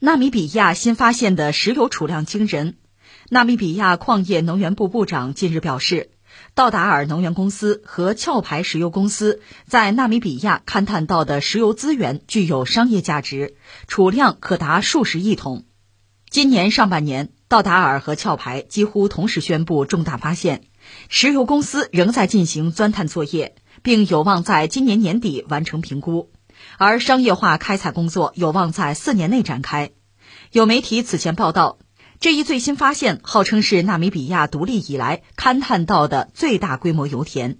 纳米比亚新发现的石油储量惊人。纳米比亚矿业能源部部长近日表示，道达尔能源公司和壳牌石油公司在纳米比亚勘探到的石油资源具有商业价值，储量可达数十亿桶。今年上半年，道达尔和壳牌几乎同时宣布重大发现，石油公司仍在进行钻探作业，并有望在今年年底完成评估。而商业化开采工作有望在四年内展开。有媒体此前报道，这一最新发现号称是纳米比亚独立以来勘探到的最大规模油田。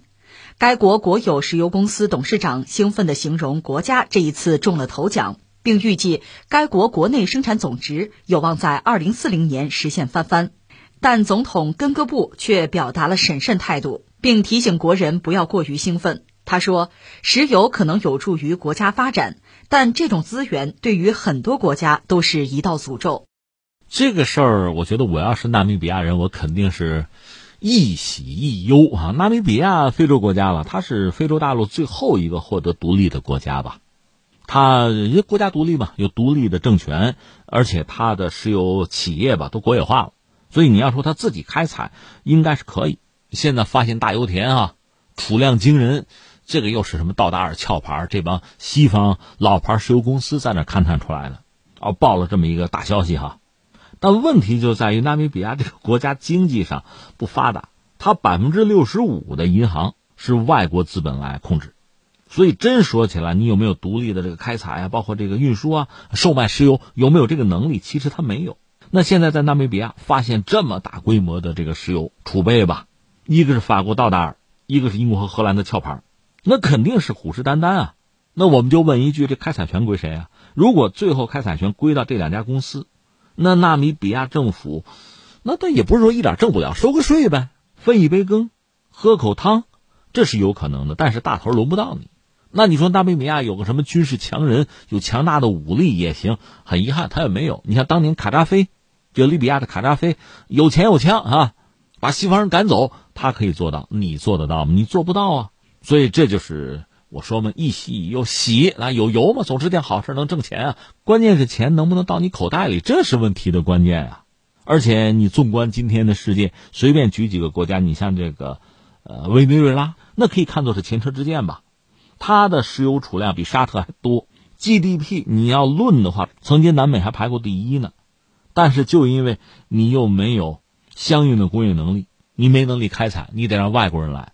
该国国有石油公司董事长兴奋地形容国家这一次中了头奖，并预计该国国内生产总值有望在二零四零年实现翻番。但总统根戈布却表达了审慎态度，并提醒国人不要过于兴奋。他说：“石油可能有助于国家发展，但这种资源对于很多国家都是一道诅咒。”这个事儿，我觉得我要是纳米比亚人，我肯定是一喜一忧啊！纳米比亚非洲国家了，它是非洲大陆最后一个获得独立的国家吧？它人家国家独立嘛，有独立的政权，而且它的石油企业吧都国有化了，所以你要说它自己开采，应该是可以。现在发现大油田啊，储量惊人。这个又是什么道达尔壳牌？这帮西方老牌石油公司在那勘探出来的，哦，报了这么一个大消息哈。但问题就在于纳米比亚这个国家经济上不发达，它百分之六十五的银行是外国资本来控制，所以真说起来，你有没有独立的这个开采啊，包括这个运输啊、售卖石油，有没有这个能力？其实它没有。那现在在纳米比亚发现这么大规模的这个石油储备吧，一个是法国道达尔，一个是英国和荷兰的壳牌。那肯定是虎视眈眈啊！那我们就问一句：这开采权归谁啊？如果最后开采权归到这两家公司，那纳米比亚政府，那他也不是说一点挣不了，收个税呗，分一杯羹，喝口汤，这是有可能的。但是大头轮不到你。那你说纳米比亚有个什么军事强人，有强大的武力也行。很遗憾，他也没有。你像当年卡扎菲，就利比亚的卡扎菲，有钱有枪啊，把西方人赶走，他可以做到，你做得到吗？你做不到啊。所以这就是我说嘛，一喜一忧，喜啊有油嘛，总是件好事，能挣钱啊。关键是钱能不能到你口袋里，这是问题的关键啊。而且你纵观今天的世界，随便举几个国家，你像这个，呃，委内瑞拉，那可以看作是前车之鉴吧。它的石油储量比沙特还多，GDP 你要论的话，曾经南美还排过第一呢。但是就因为你又没有相应的工业能力，你没能力开采，你得让外国人来。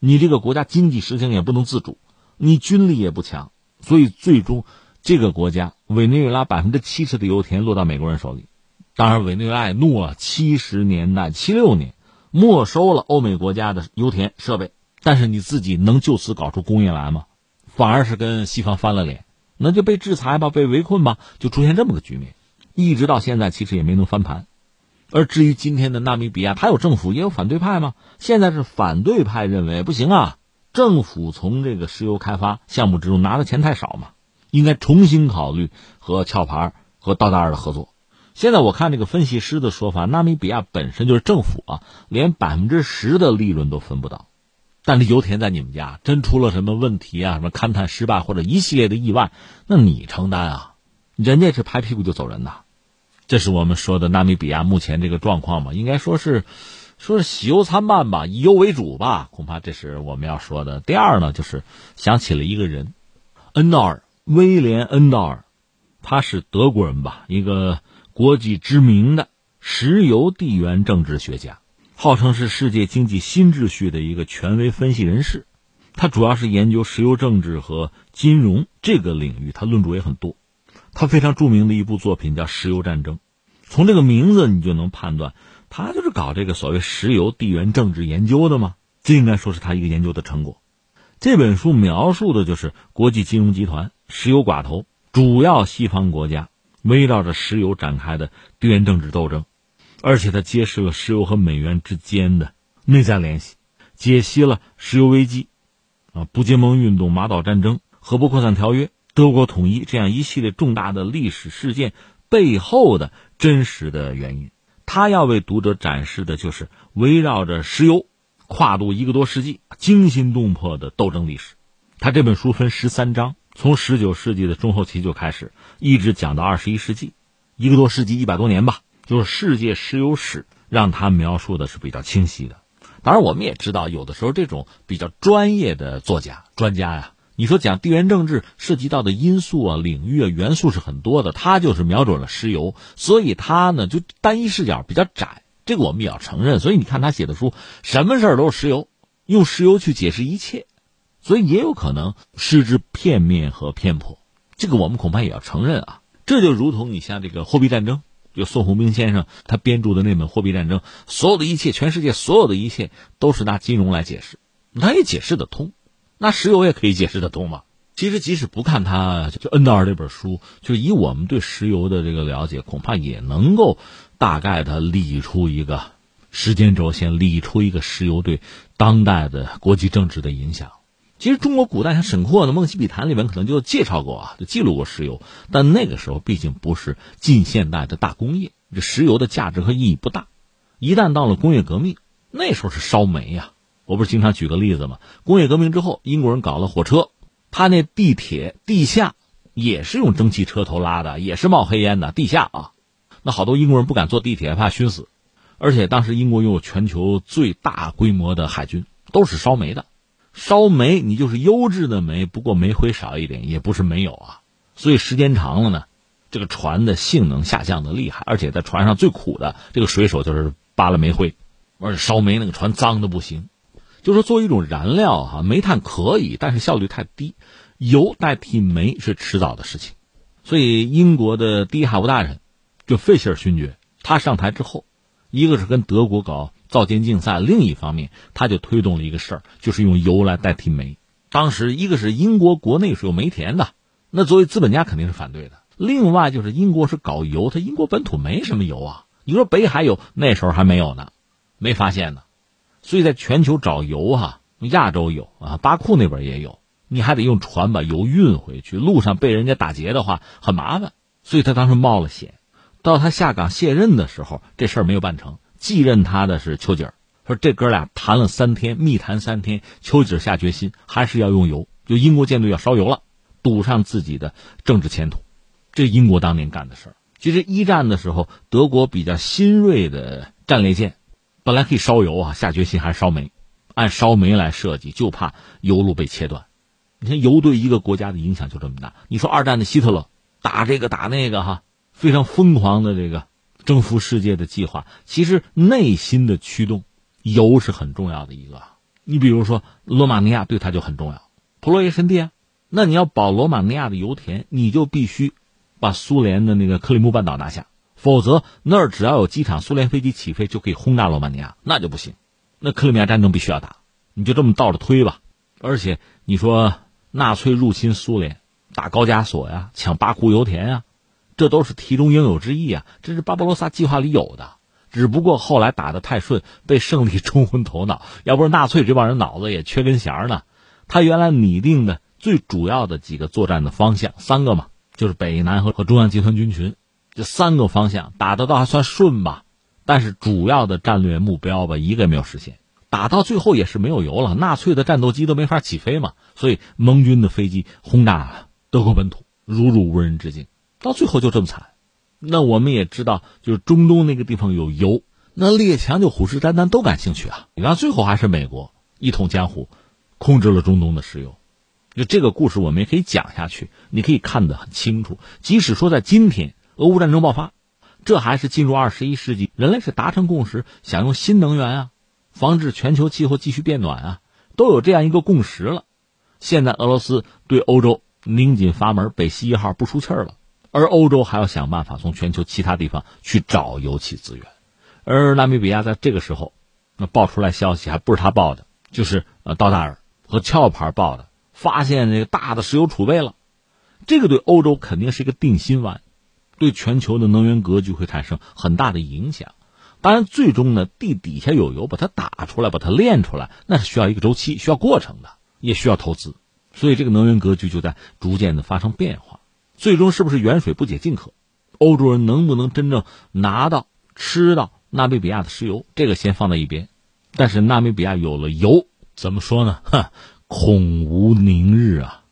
你这个国家经济实行也不能自主，你军力也不强，所以最终这个国家委内瑞拉百分之七十的油田落到美国人手里。当然，委内瑞拉也怒了，七十年代七六年没收了欧美国家的油田设备，但是你自己能就此搞出工业来吗？反而是跟西方翻了脸，那就被制裁吧，被围困吧，就出现这么个局面，一直到现在其实也没能翻盘。而至于今天的纳米比亚，它有政府也有反对派吗？现在是反对派认为不行啊，政府从这个石油开发项目之中拿的钱太少嘛，应该重新考虑和壳牌和道达尔的合作。现在我看这个分析师的说法，纳米比亚本身就是政府啊，连百分之十的利润都分不到。但是油田在你们家，真出了什么问题啊？什么勘探失败或者一系列的意外，那你承担啊？人家是拍屁股就走人呐。这是我们说的纳米比亚目前这个状况吧，应该说是，说是喜忧参半吧，以忧为主吧，恐怕这是我们要说的。第二呢，就是想起了一个人，恩道尔，威廉·恩道尔，他是德国人吧，一个国际知名的石油地缘政治学家，号称是世界经济新秩序的一个权威分析人士。他主要是研究石油政治和金融这个领域，他论著也很多。他非常著名的一部作品叫《石油战争》，从这个名字你就能判断，他就是搞这个所谓石油地缘政治研究的嘛。这应该说是他一个研究的成果。这本书描述的就是国际金融集团、石油寡头、主要西方国家围绕着石油展开的地缘政治斗争，而且他揭示了石油和美元之间的内在联系，解析了石油危机、啊不结盟运动、马岛战争、核不扩散条约。德国统一这样一系列重大的历史事件背后的真实的原因，他要为读者展示的就是围绕着石油跨度一个多世纪惊心动魄的斗争历史。他这本书分十三章，从十九世纪的中后期就开始，一直讲到二十一世纪。一个多世纪，一百多年吧，就是世界石油史让他描述的是比较清晰的。当然，我们也知道，有的时候这种比较专业的作家、专家呀，你说讲地缘政治涉及到的因素啊、领域啊、元素是很多的，他就是瞄准了石油，所以他呢就单一视角比较窄。这个我们也要承认。所以你看他写的书，什么事儿都是石油，用石油去解释一切，所以也有可能失之片面和偏颇。这个我们恐怕也要承认啊。这就如同你像这个货币战争。就宋鸿兵先生他编著的那本《货币战争》，所有的一切，全世界所有的一切，都是拿金融来解释，他也解释得通。那石油也可以解释得通吗？其实，即使不看他就《N 二》这本书，就以我们对石油的这个了解，恐怕也能够大概的理出一个时间轴线，理出一个石油对当代的国际政治的影响。其实中国古代像沈括的《梦溪笔谈》里面可能就介绍过啊，就记录过石油，但那个时候毕竟不是近现代的大工业，这石油的价值和意义不大。一旦到了工业革命，那时候是烧煤呀。我不是经常举个例子吗？工业革命之后，英国人搞了火车，他那地铁地下也是用蒸汽车头拉的，也是冒黑烟的。地下啊，那好多英国人不敢坐地铁，怕熏死。而且当时英国拥有全球最大规模的海军，都是烧煤的。烧煤，你就是优质的煤，不过煤灰少一点，也不是没有啊。所以时间长了呢，这个船的性能下降的厉害，而且在船上最苦的这个水手就是扒了煤灰，而且烧煤那个船脏的不行。就说作为一种燃料哈，煤炭可以，但是效率太低，油代替煤是迟早的事情。所以英国的第一海务大臣就费希尔勋爵，他上台之后，一个是跟德国搞。造舰竞赛，另一方面，他就推动了一个事儿，就是用油来代替煤。当时，一个是英国国内是有煤田的，那作为资本家肯定是反对的。另外，就是英国是搞油，它英国本土没什么油啊。你说北海有，那时候还没有呢，没发现呢。所以在全球找油哈，亚洲有啊，巴库那边也有，你还得用船把油运回去，路上被人家打劫的话很麻烦。所以他当时冒了险。到他下岗卸任的时候，这事儿没有办成。继任他的是丘吉尔，说这哥俩谈了三天，密谈三天，丘吉尔下决心还是要用油，就英国舰队要烧油了，赌上自己的政治前途。这英国当年干的事儿。其实一战的时候，德国比较新锐的战列舰，本来可以烧油啊，下决心还是烧煤，按烧煤来设计，就怕油路被切断。你看油对一个国家的影响就这么大。你说二战的希特勒打这个打那个哈，非常疯狂的这个。征服世界的计划，其实内心的驱动，油是很重要的一个。你比如说，罗马尼亚对他就很重要，普洛耶神地啊。那你要保罗马尼亚的油田，你就必须把苏联的那个克里木半岛拿下，否则那儿只要有机场，苏联飞机起飞就可以轰炸罗马尼亚，那就不行。那克里米亚战争必须要打，你就这么倒着推吧。而且你说纳粹入侵苏联，打高加索呀，抢巴库油田呀。这都是题中应有之义啊！这是巴巴罗萨计划里有的，只不过后来打得太顺，被胜利冲昏头脑。要不是纳粹这帮人脑子也缺根弦呢，他原来拟定的最主要的几个作战的方向，三个嘛，就是北南和和中央集团军群，这三个方向打得倒还算顺吧。但是主要的战略目标吧，一个也没有实现。打到最后也是没有油了，纳粹的战斗机都没法起飞嘛，所以盟军的飞机轰炸德国本土，如入无人之境。到最后就这么惨，那我们也知道，就是中东那个地方有油，那列强就虎视眈眈，都感兴趣啊。你看最后还是美国一统江湖，控制了中东的石油。就这个故事，我们也可以讲下去，你可以看得很清楚。即使说在今天，俄乌战争爆发，这还是进入二十一世纪，人类是达成共识，想用新能源啊，防止全球气候继续变暖啊，都有这样一个共识了。现在俄罗斯对欧洲拧紧阀门，北溪一号不出气儿了。而欧洲还要想办法从全球其他地方去找油气资源，而纳米比亚在这个时候，那爆出来消息还不是他报的，就是呃道达尔和壳牌报的，发现那个大的石油储备了，这个对欧洲肯定是一个定心丸，对全球的能源格局会产生很大的影响。当然，最终呢，地底下有油，把它打出来，把它炼出来，那是需要一个周期，需要过程的，也需要投资，所以这个能源格局就在逐渐的发生变化。最终是不是远水不解近渴？欧洲人能不能真正拿到吃到纳米比亚的石油？这个先放在一边。但是纳米比亚有了油，怎么说呢？哼，恐无宁日啊！